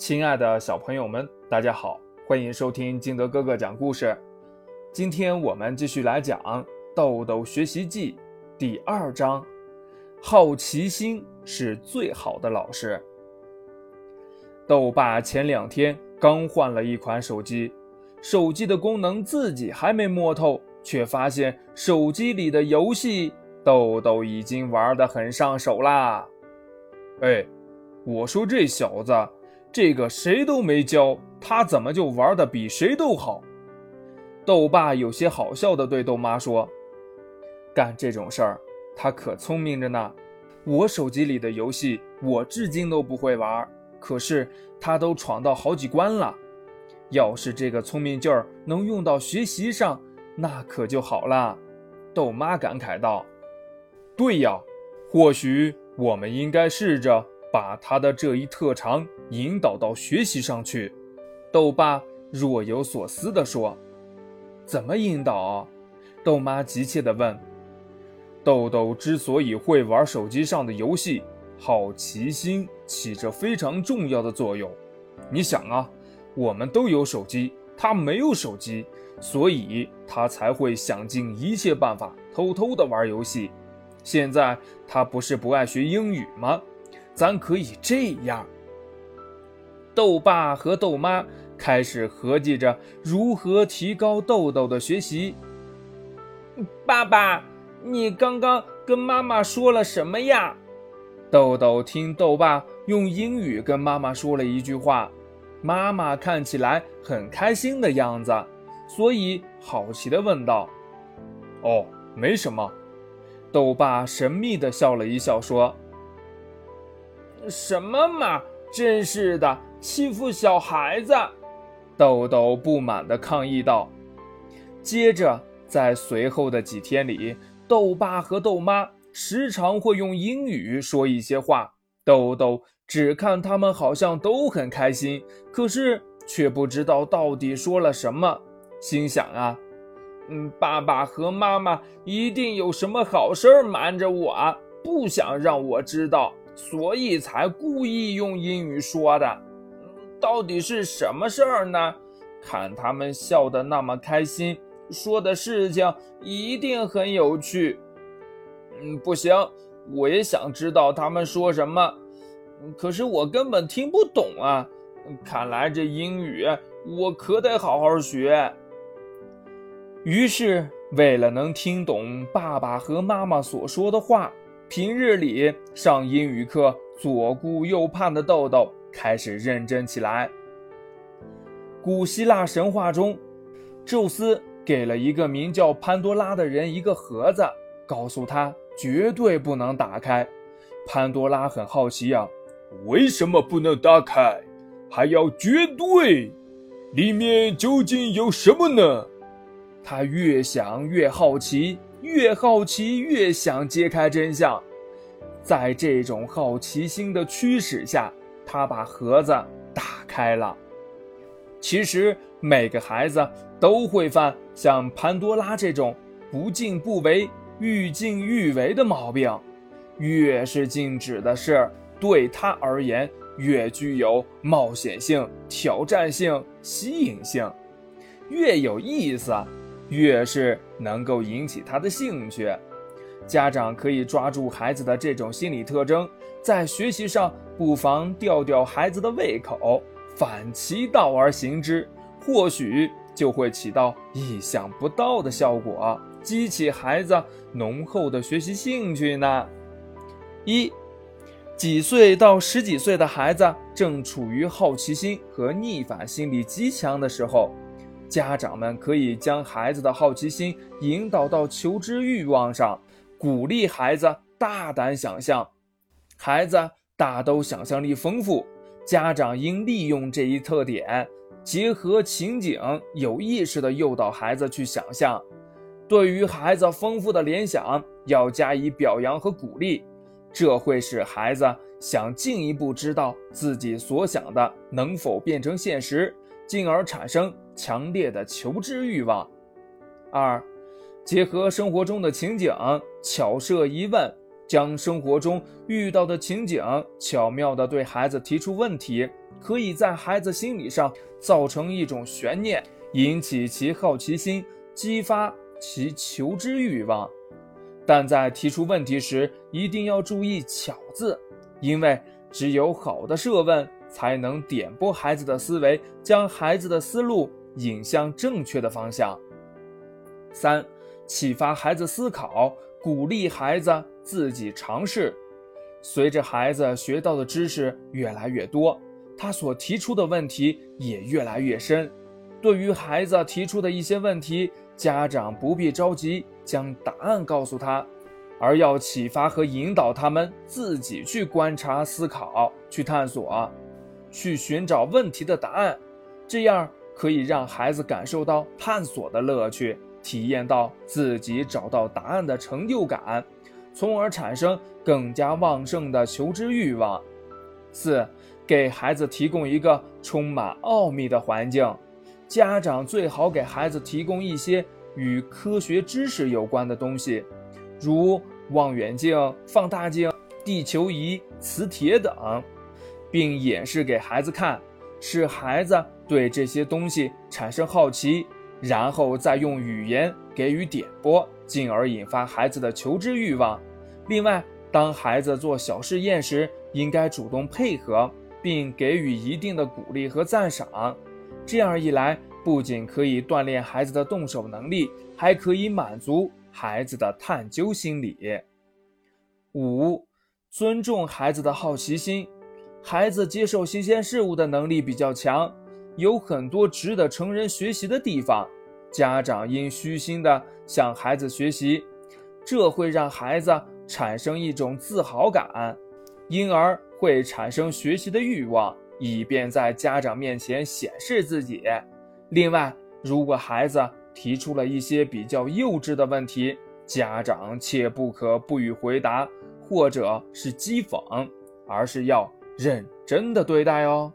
亲爱的小朋友们，大家好，欢迎收听金德哥哥讲故事。今天我们继续来讲《豆豆学习记》第二章：好奇心是最好的老师。豆爸前两天刚换了一款手机，手机的功能自己还没摸透，却发现手机里的游戏豆豆已经玩得很上手啦。哎，我说这小子。这个谁都没教，他怎么就玩的比谁都好？豆爸有些好笑的对豆妈说：“干这种事儿，他可聪明着呢。我手机里的游戏，我至今都不会玩，可是他都闯到好几关了。要是这个聪明劲儿能用到学习上，那可就好了。”豆妈感慨道：“对呀，或许我们应该试着。”把他的这一特长引导到学习上去，豆爸若有所思地说：“怎么引导？”豆妈急切地问。豆豆之所以会玩手机上的游戏，好奇心起着非常重要的作用。你想啊，我们都有手机，他没有手机，所以他才会想尽一切办法偷偷地玩游戏。现在他不是不爱学英语吗？咱可以这样。豆爸和豆妈开始合计着如何提高豆豆的学习。爸爸，你刚刚跟妈妈说了什么呀？豆豆听豆爸用英语跟妈妈说了一句话，妈妈看起来很开心的样子，所以好奇的问道：“哦，没什么。”豆爸神秘的笑了一笑，说。什么嘛！真是的，欺负小孩子！豆豆不满地抗议道。接着，在随后的几天里，豆爸和豆妈时常会用英语说一些话。豆豆只看他们好像都很开心，可是却不知道到底说了什么。心想啊，嗯，爸爸和妈妈一定有什么好事瞒着我，不想让我知道。所以才故意用英语说的，到底是什么事儿呢？看他们笑得那么开心，说的事情一定很有趣。嗯，不行，我也想知道他们说什么，可是我根本听不懂啊！看来这英语我可得好好学。于是，为了能听懂爸爸和妈妈所说的话。平日里上英语课左顾右盼的豆豆开始认真起来。古希腊神话中，宙斯给了一个名叫潘多拉的人一个盒子，告诉他绝对不能打开。潘多拉很好奇呀，为什么不能打开？还要绝对？里面究竟有什么呢？他越想越好奇。越好奇越想揭开真相，在这种好奇心的驱使下，他把盒子打开了。其实每个孩子都会犯像潘多拉这种不敬不为、欲敬欲为的毛病。越是禁止的事，对他而言越具有冒险性、挑战性、吸引性，越有意思。越是能够引起他的兴趣，家长可以抓住孩子的这种心理特征，在学习上不妨吊吊孩子的胃口，反其道而行之，或许就会起到意想不到的效果，激起孩子浓厚的学习兴趣呢。一，几岁到十几岁的孩子正处于好奇心和逆反心理极强的时候。家长们可以将孩子的好奇心引导到求知欲望上，鼓励孩子大胆想象。孩子大都想象力丰富，家长应利用这一特点，结合情景，有意识地诱导孩子去想象。对于孩子丰富的联想，要加以表扬和鼓励，这会使孩子想进一步知道自己所想的能否变成现实。进而产生强烈的求知欲望。二，结合生活中的情景，巧设疑问，将生活中遇到的情景巧妙地对孩子提出问题，可以在孩子心理上造成一种悬念，引起其好奇心，激发其求知欲望。但在提出问题时，一定要注意“巧”字，因为只有好的设问，才能点拨孩子的思维，将孩子的思路引向正确的方向。三、启发孩子思考，鼓励孩子自己尝试。随着孩子学到的知识越来越多，他所提出的问题也越来越深。对于孩子提出的一些问题，家长不必着急将答案告诉他，而要启发和引导他们自己去观察、思考、去探索、去寻找问题的答案。这样可以让孩子感受到探索的乐趣，体验到自己找到答案的成就感。从而产生更加旺盛的求知欲望。四，给孩子提供一个充满奥秘的环境。家长最好给孩子提供一些与科学知识有关的东西，如望远镜、放大镜、地球仪、磁铁等，并演示给孩子看，使孩子对这些东西产生好奇，然后再用语言给予点拨。进而引发孩子的求知欲望。另外，当孩子做小试验时，应该主动配合，并给予一定的鼓励和赞赏。这样一来，不仅可以锻炼孩子的动手能力，还可以满足孩子的探究心理。五、尊重孩子的好奇心。孩子接受新鲜事物的能力比较强，有很多值得成人学习的地方。家长应虚心的向孩子学习，这会让孩子产生一种自豪感，因而会产生学习的欲望，以便在家长面前显示自己。另外，如果孩子提出了一些比较幼稚的问题，家长切不可不予回答，或者是讥讽，而是要认真的对待哦。